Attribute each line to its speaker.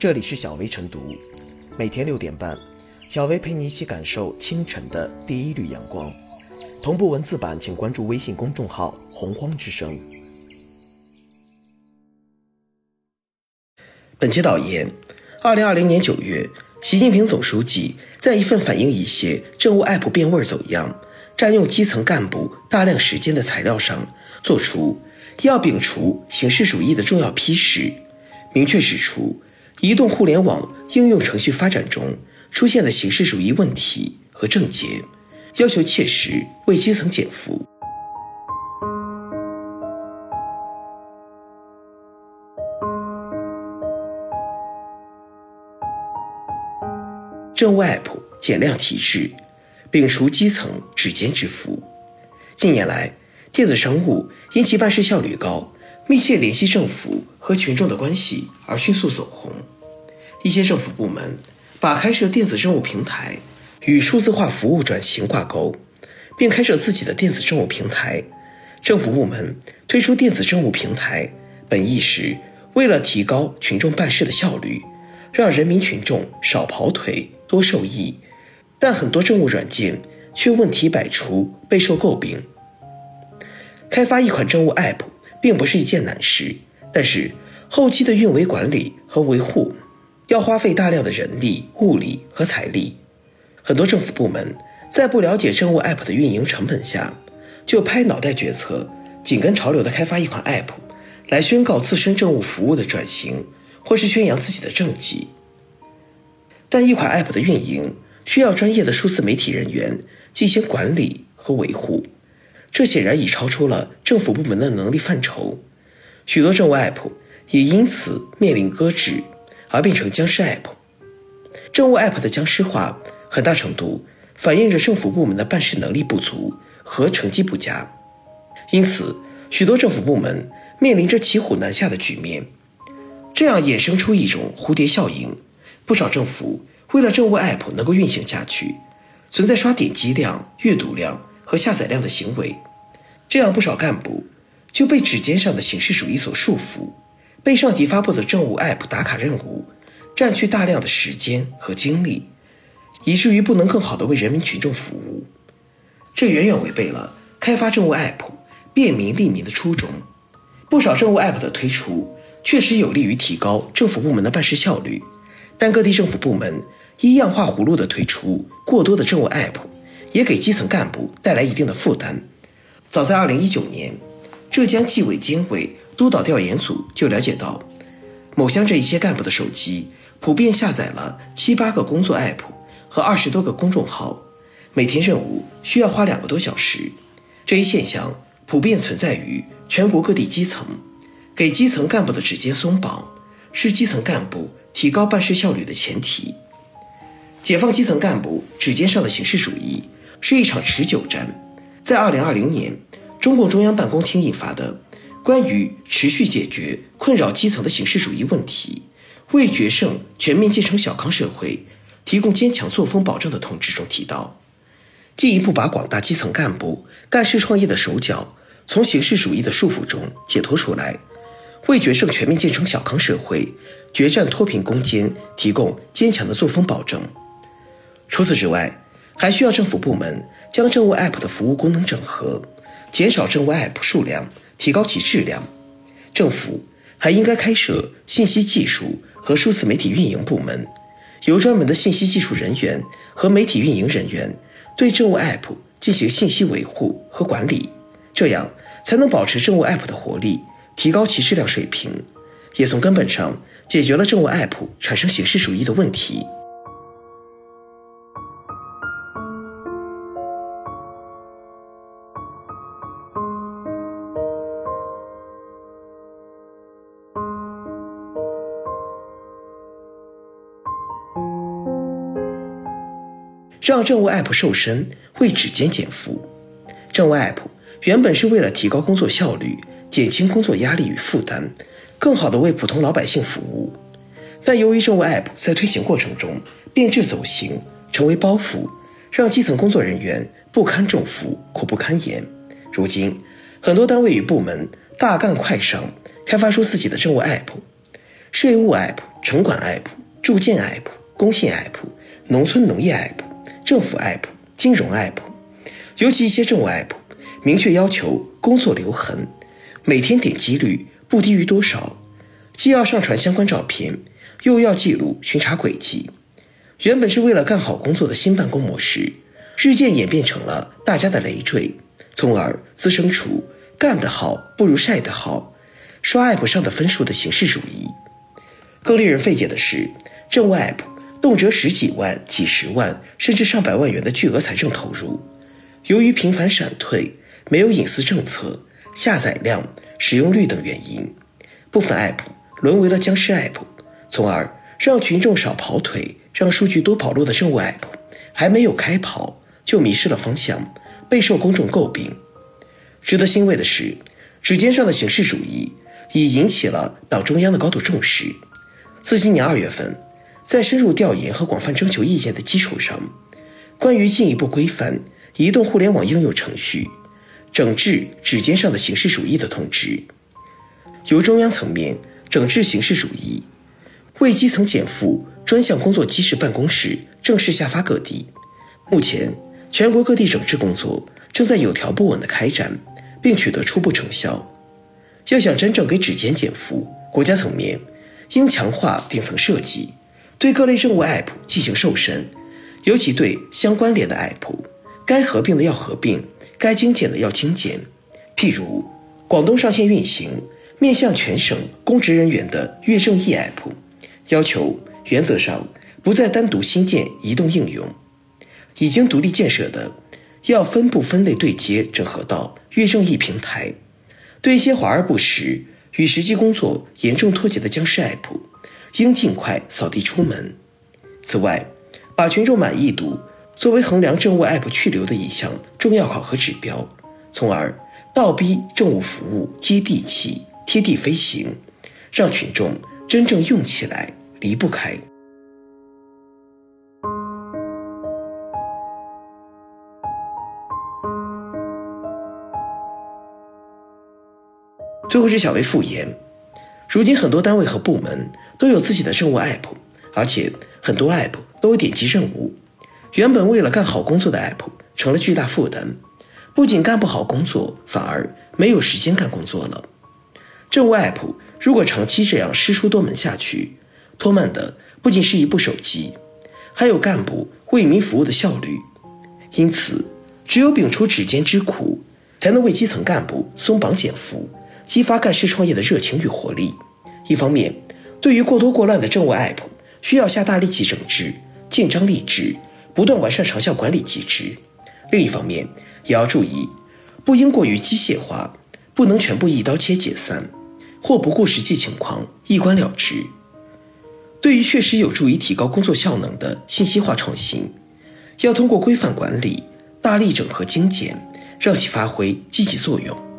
Speaker 1: 这里是小薇晨读，每天六点半，小薇陪你一起感受清晨的第一缕阳光。同步文字版，请关注微信公众号“洪荒之声”。本期导言：二零二零年九月，习近平总书记在一份反映一些政务 app 变味走样、占用基层干部大量时间的材料上，做出要摒除形式主义的重要批示，明确指出。移动互联网应用程序发展中出现的形式主义问题和症结，要求切实为基层减负。政务 App 减量提质，摒除基层指尖之福。近年来，电子商务因其办事效率高。密切联系政府和群众的关系而迅速走红，一些政府部门把开设电子政务平台与数字化服务转型挂钩，并开设自己的电子政务平台。政府部门推出电子政务平台，本意是为了提高群众办事的效率，让人民群众少跑腿多受益，但很多政务软件却问题百出，备受诟病。开发一款政务 App。并不是一件难事，但是后期的运维管理和维护要花费大量的人力、物力和财力。很多政府部门在不了解政务 App 的运营成本下，就拍脑袋决策，紧跟潮流的开发一款 App，来宣告自身政务服务的转型，或是宣扬自己的政绩。但一款 App 的运营需要专业的数字媒体人员进行管理和维护。这显然已超出了政府部门的能力范畴，许多政务 App 也因此面临搁置，而变成僵尸 App。政务 App 的僵尸化，很大程度反映着政府部门的办事能力不足和成绩不佳。因此，许多政府部门面临着骑虎难下的局面。这样衍生出一种蝴蝶效应，不少政府为了政务 App 能够运行下去，存在刷点击量、阅读量。和下载量的行为，这样不少干部就被指尖上的形式主义所束缚，被上级发布的政务 App 打卡任务占据大量的时间和精力，以至于不能更好的为人民群众服务。这远远违背了开发政务 App 便民利民的初衷。不少政务 App 的推出确实有利于提高政府部门的办事效率，但各地政府部门依样画葫芦的推出过多的政务 App。也给基层干部带来一定的负担。早在2019年，浙江纪委监委督导调研组就了解到，某乡镇一些干部的手机普遍下载了七八个工作 app 和二十多个公众号，每天任务需要花两个多小时。这一现象普遍存在于全国各地基层，给基层干部的指尖松绑，是基层干部提高办事效率的前提。解放基层干部指尖上的形式主义。是一场持久战。在二零二零年，中共中央办公厅印发的《关于持续解决困扰基层的形式主义问题，为决胜全面建成小康社会提供坚强作风保证》的通知中提到，进一步把广大基层干部干事创业的手脚从形式主义的束缚中解脱出来，为决胜全面建成小康社会、决战脱贫攻坚提供坚强的作风保证。除此之外，还需要政府部门将政务 App 的服务功能整合，减少政务 App 数量，提高其质量。政府还应该开设信息技术和数字媒体运营部门，由专门的信息技术人员和媒体运营人员对政务 App 进行信息维护和管理，这样才能保持政务 App 的活力，提高其质量水平，也从根本上解决了政务 App 产生形式主义的问题。让政务 App 瘦身，为指尖减负。政务 App 原本是为了提高工作效率、减轻工作压力与负担，更好地为普通老百姓服务。但由于政务 App 在推行过程中变质走形，成为包袱，让基层工作人员不堪重负、苦不堪言。如今，很多单位与部门大干快上，开发出自己的政务 App、税务 App、城管 App、住建 App、工信 App、农村农业 App、政府 App、金融 App，尤其一些政务 App，明确要求工作留痕，每天点击率不低于多少，既要上传相关照片，又要记录巡查轨迹。原本是为了干好工作的新办公模式，日渐演变成了大家的累赘，从而滋生出干得好不如晒得好、刷 app 上的分数的形式主义。更令人费解的是，政务 app 动辄十几万、几十万甚至上百万元的巨额财政投入，由于频繁闪退、没有隐私政策、下载量、使用率等原因，部分 app 沦为了僵尸 app，从而让群众少跑腿。让数据多跑路的政务 app 还没有开跑就迷失了方向，备受公众诟病。值得欣慰的是，指尖上的形式主义已引起了党中央的高度重视。自今年二月份，在深入调研和广泛征求意见的基础上，关于进一步规范移动互联网应用程序、整治指尖上的形式主义的通知，由中央层面整治形式主义，为基层减负。专项工作机制办公室正式下发各地。目前，全国各地整治工作正在有条不紊地开展，并取得初步成效。要想真正给指尖减负，国家层面应强化顶层设计，对各类政务 App 进行瘦身，尤其对相关联的 App，该合并的要合并，该精简的要精简。譬如，广东上线运行面向全省公职人员的粤政 E App，要求。原则上不再单独新建移动应用，已经独立建设的要分步分类对接整合到粤政 E 平台。对一些华而不实、与实际工作严重脱节的僵尸 App，应尽快扫地出门。此外，把群众满意度作为衡量政务 App 去留的一项重要考核指标，从而倒逼政务服务接地气、贴地飞行，让群众真正用起来。离不开。最后是小微复言，如今很多单位和部门都有自己的政务 app，而且很多 app 都有点击任务。原本为了干好工作的 app 成了巨大负担，不仅干不好工作，反而没有时间干工作了。政务 app 如果长期这样师出多门下去，拖慢的不仅是一部手机，还有干部为民服务的效率。因此，只有摒除指尖之苦，才能为基层干部松绑减负，激发干事创业的热情与活力。一方面，对于过多过乱的政务 app，需要下大力气整治，建章立制，不断完善长效管理机制；另一方面，也要注意，不应过于机械化，不能全部一刀切解散，或不顾实际情况一关了之。对于确实有助于提高工作效能的信息化创新，要通过规范管理、大力整合精简，让其发挥积极作用。